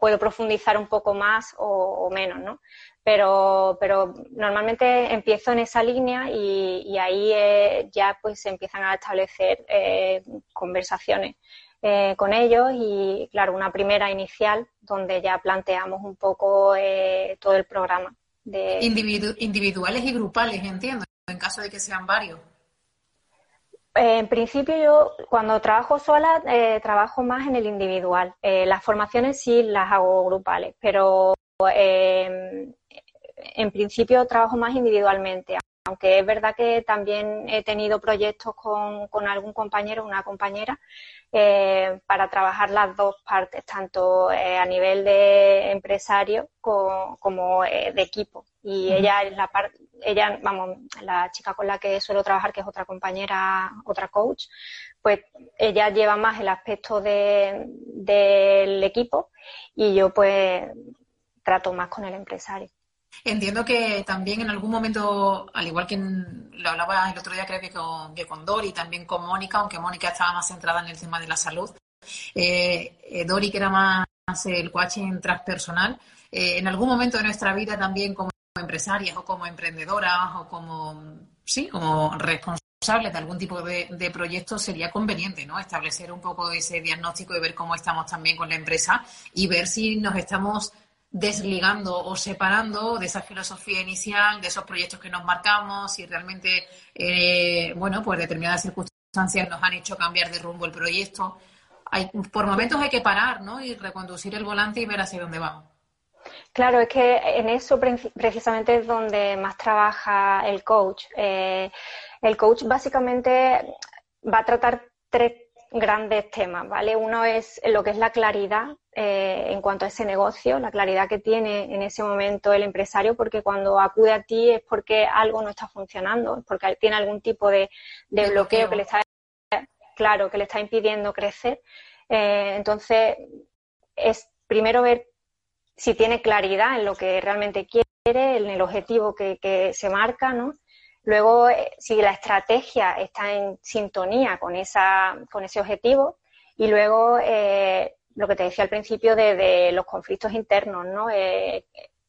puedo profundizar un poco más o, o menos, ¿no? Pero, pero normalmente empiezo en esa línea y, ahí eh, ya pues se empiezan a establecer eh, conversaciones eh, con ellos y claro, una primera inicial donde ya planteamos un poco todo el programa. De... individuales y grupales, entiendo, en caso de que sean varios. En principio yo cuando trabajo sola trabajo más en el individual. las formaciones sí las hago grupales, pero en principio trabajo más individualmente, aunque es verdad que también he tenido proyectos con, algún compañero una compañera eh, para trabajar las dos partes, tanto eh, a nivel de empresario como, eh, de equipo. Y ella es la parte, ella, vamos, la chica con la que suelo trabajar, que es otra compañera, otra coach, pues ella lleva más el aspecto del equipo y yo pues trato más con el empresario. Entiendo que también en algún momento, al igual que lo hablaba el otro día, creo que con, que con Dori, también con Mónica, aunque Mónica estaba más centrada en el tema de la salud, eh, eh, Dori, que era más el coaching transpersonal, eh, en algún momento de nuestra vida también como empresarias o como emprendedoras o como, sí, como responsables de algún tipo de, de proyecto sería conveniente, ¿no? Establecer un poco ese diagnóstico y ver cómo estamos también con la empresa y ver si nos estamos desligando o separando de esa filosofía inicial, de esos proyectos que nos marcamos y realmente, eh, bueno, pues determinadas circunstancias nos han hecho cambiar de rumbo el proyecto. Hay, por momentos hay que parar, ¿no? Y reconducir el volante y ver hacia dónde vamos. Claro, es que en eso precisamente es donde más trabaja el coach. Eh, el coach básicamente va a tratar tres grandes temas, ¿vale? Uno es lo que es la claridad eh, en cuanto a ese negocio, la claridad que tiene en ese momento el empresario, porque cuando acude a ti es porque algo no está funcionando, porque tiene algún tipo de, bloqueo que le está, claro, que le está impidiendo crecer. Eh, entonces, es primero ver si tiene claridad en lo que realmente quiere, en el objetivo que, que se marca, ¿no? Luego, eh, si la estrategia está en sintonía con, esa, con ese objetivo, y luego eh, lo que te decía al principio de, los conflictos internos, ¿no? Eh,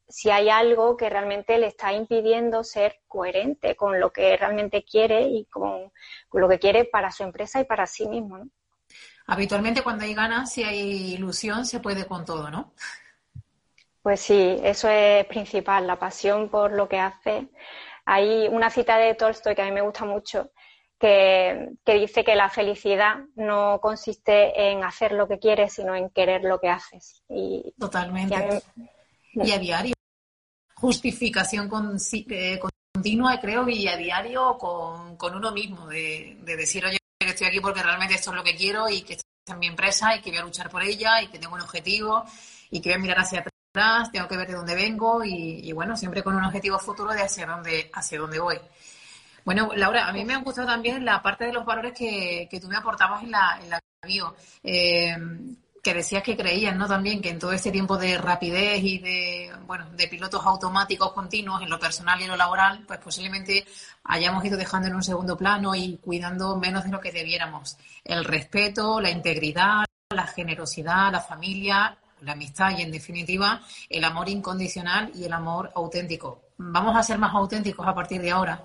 si hay algo que realmente le está impidiendo ser coherente con lo que realmente quiere y con, lo que quiere para su empresa y para sí mismo, ¿no? Habitualmente cuando hay ganas, si hay ilusión, se puede con todo, ¿no? Pues sí, eso es principal, la pasión por lo que hace hay una cita de Tolstoy que a mí me gusta mucho, que, dice que la felicidad no consiste en hacer lo que quieres, sino en querer lo que haces. Y, Totalmente. Y a, diario. Justificación eh, continua, creo, y a diario con, uno mismo, de, de, decir, oye, que estoy aquí porque realmente esto es lo que quiero y que esta es mi empresa y que voy a luchar por ella y que tengo un objetivo y que voy a mirar hacia atrás tengo que ver de dónde vengo y, bueno, siempre con un objetivo futuro de hacia dónde, hacia dónde voy. Bueno, Laura, a mí me ha gustado también la parte de los valores que, que tú me aportabas en la, en la bio. Eh, que decías que creías, ¿no? También que en todo este tiempo de rapidez y de, bueno, de pilotos automáticos continuos en lo personal y en lo laboral, pues posiblemente hayamos ido dejando en un segundo plano y cuidando menos de lo que debiéramos. El respeto, la integridad, la generosidad, la familia, la amistad y, en definitiva, el amor incondicional y el amor auténtico. Vamos a ser más auténticos a partir de ahora.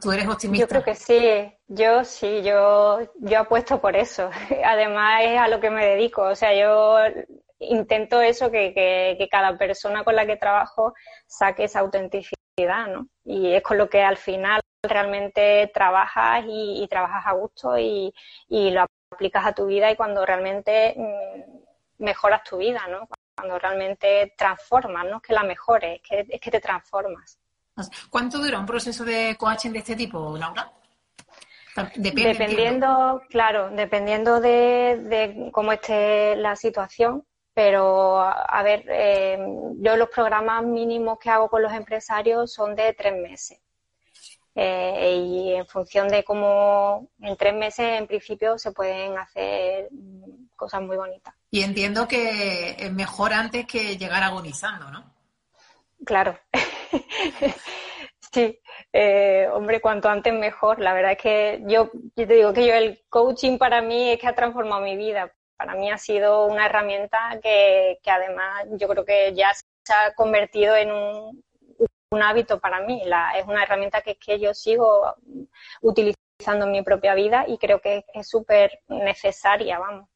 ¿Tú eres optimista? Yo creo que sí, yo sí, yo, yo apuesto por eso. Además es a lo que me dedico, o sea, yo intento eso, que, que, cada persona con la que trabajo saque esa autenticidad, ¿no? Y es con lo que al final realmente trabajas y, trabajas a gusto y, y, lo aplicas a tu vida y cuando realmente mm, mejoras tu vida, ¿no? Cuando realmente transformas, no es que la mejores, es que, es que te transformas. ¿Cuánto dura un proceso de coaching de este tipo, Laura? dependiendo, claro, dependiendo de, cómo esté la situación, pero a ver, eh, yo los programas mínimos que hago con los empresarios son de tres meses. Eh, y en función de cómo en tres meses en principio se pueden hacer cosas muy bonitas. Y entiendo que es mejor antes que llegar agonizando, ¿no? Claro. sí, eh, hombre, cuanto antes mejor. La verdad es que yo, te digo que yo el coaching para mí es que ha transformado mi vida. Para mí ha sido una herramienta que, además yo creo que ya se ha convertido en un, hábito para mí. es una herramienta que, que yo sigo utilizando en mi propia vida y creo que es súper necesaria, vamos.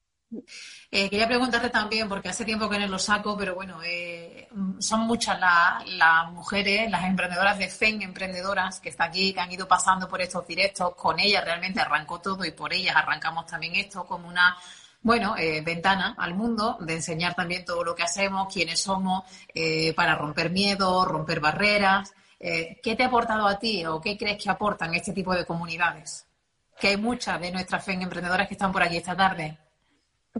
Eh, quería preguntarte también, porque hace tiempo que no lo saco, pero bueno, eh, son muchas las mujeres, las emprendedoras de FEN, emprendedoras que están aquí, que han ido pasando por estos directos. Con ellas realmente arrancó todo y por ellas arrancamos también esto como una bueno, eh, ventana al mundo, de enseñar también todo lo que hacemos, quiénes somos, para romper miedos, romper barreras. ¿Qué te ha aportado a ti o qué crees que aportan este tipo de comunidades? Que hay muchas de nuestras FEN emprendedoras que están por aquí esta tarde.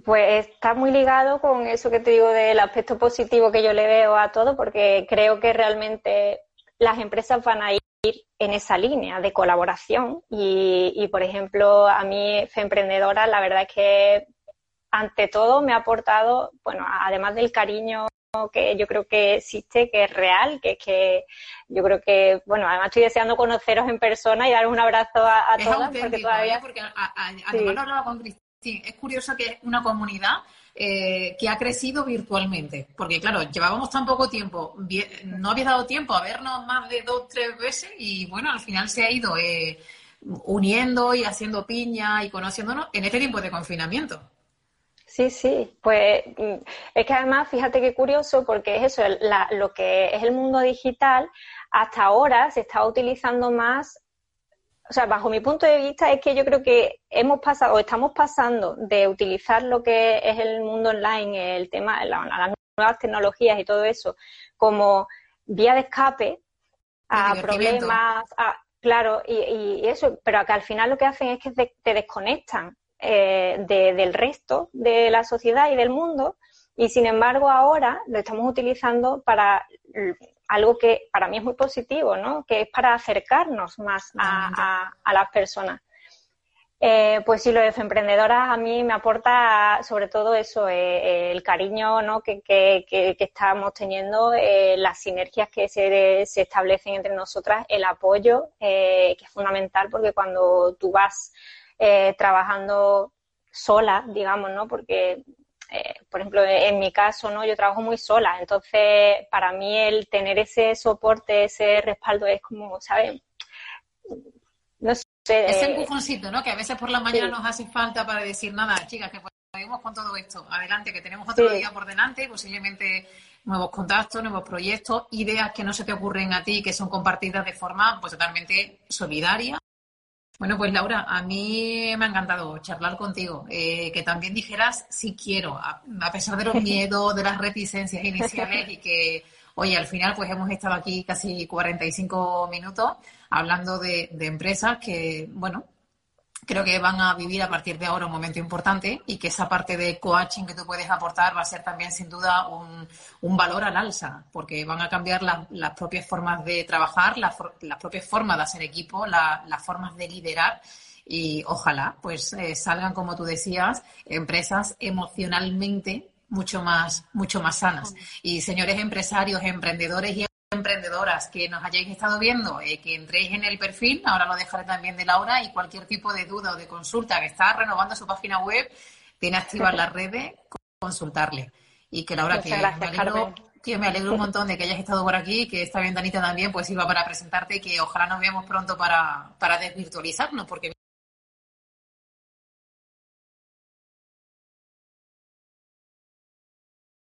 Pues está muy ligado con eso que te digo del aspecto positivo que yo le veo a todo, porque creo que realmente las empresas van a ir en esa línea de colaboración y, por ejemplo, a mí, Emprendedora, la verdad es que ante todo me ha aportado, bueno, además del cariño que yo creo que existe, que es real, que es que yo creo que, bueno, además estoy deseando conoceros en persona y dar un abrazo a, todas, porque todavía... ¿eh? Porque además lo hablaba con Cristina Sí, es curioso que es una comunidad eh, que ha crecido virtualmente, porque claro, llevábamos tan poco tiempo, no había dado tiempo a vernos más de dos, tres veces y bueno, al final se ha ido eh, uniendo y haciendo piña y conociéndonos en este tiempo de confinamiento. Sí, sí, pues mm, es que además, fíjate qué curioso, porque es eso, lo que es el mundo digital, hasta ahora se está utilizando más o sea, bajo mi punto de vista es que yo creo que hemos pasado o estamos pasando de utilizar lo que es el mundo online, el tema, las nuevas tecnologías y todo eso, como vía de escape a problemas, claro, y, eso, pero que al final lo que hacen es que te desconectan eh, del resto de la sociedad y del mundo, y sin embargo ahora lo estamos utilizando para algo que para mí es muy positivo, ¿no? Que es para acercarnos más a, las personas. Eh, pues sí, lo de emprendedoras a mí me aporta sobre todo eso, eh, el cariño ¿no? que, estamos teniendo, eh, las sinergias que se, se, establecen entre nosotras, el apoyo, que es fundamental porque cuando tú vas trabajando sola, digamos, ¿no? Porque eh, por ejemplo, en mi caso, ¿no? Yo trabajo muy sola, entonces para mí el tener ese soporte, ese respaldo es como, ¿sabes? No sé. Ese eh, empujoncito, ¿no? Que a veces por la mañana nos hace falta para decir, nada, chicas, que podemos con todo esto. Adelante, que tenemos otro día por delante, posiblemente nuevos contactos, nuevos proyectos, ideas que no se te ocurren a ti, que son compartidas de forma pues totalmente solidaria bueno, pues Laura, a mí me ha encantado charlar contigo. Eh, que también dijeras si quiero, a, pesar de los miedos, de las reticencias iniciales y que, oye, al final pues hemos estado aquí casi 45 minutos hablando de, de empresas que, bueno, creo que van a vivir a partir de ahora un momento importante y que esa parte de coaching que tú puedes aportar va a ser también sin duda un, un valor al alza, porque van a cambiar las propias formas de trabajar, las propias formas de hacer equipo, las formas de liderar y ojalá pues eh, salgan, como tú decías, empresas emocionalmente mucho más, mucho más sanas. Y señores empresarios, emprendedores y emprendedoras que nos hayáis estado viendo, eh, que entréis en el perfil, ahora lo dejaré también de Laura, y cualquier tipo de duda o de consulta que está renovando su página web, tiene activar las redes, consultarle. Y que Laura, que, me alegro, que me alegro un montón de que hayas estado por aquí, que esta ventanita también pues iba para presentarte y que ojalá nos veamos pronto para, para desvirtualizarnos, porque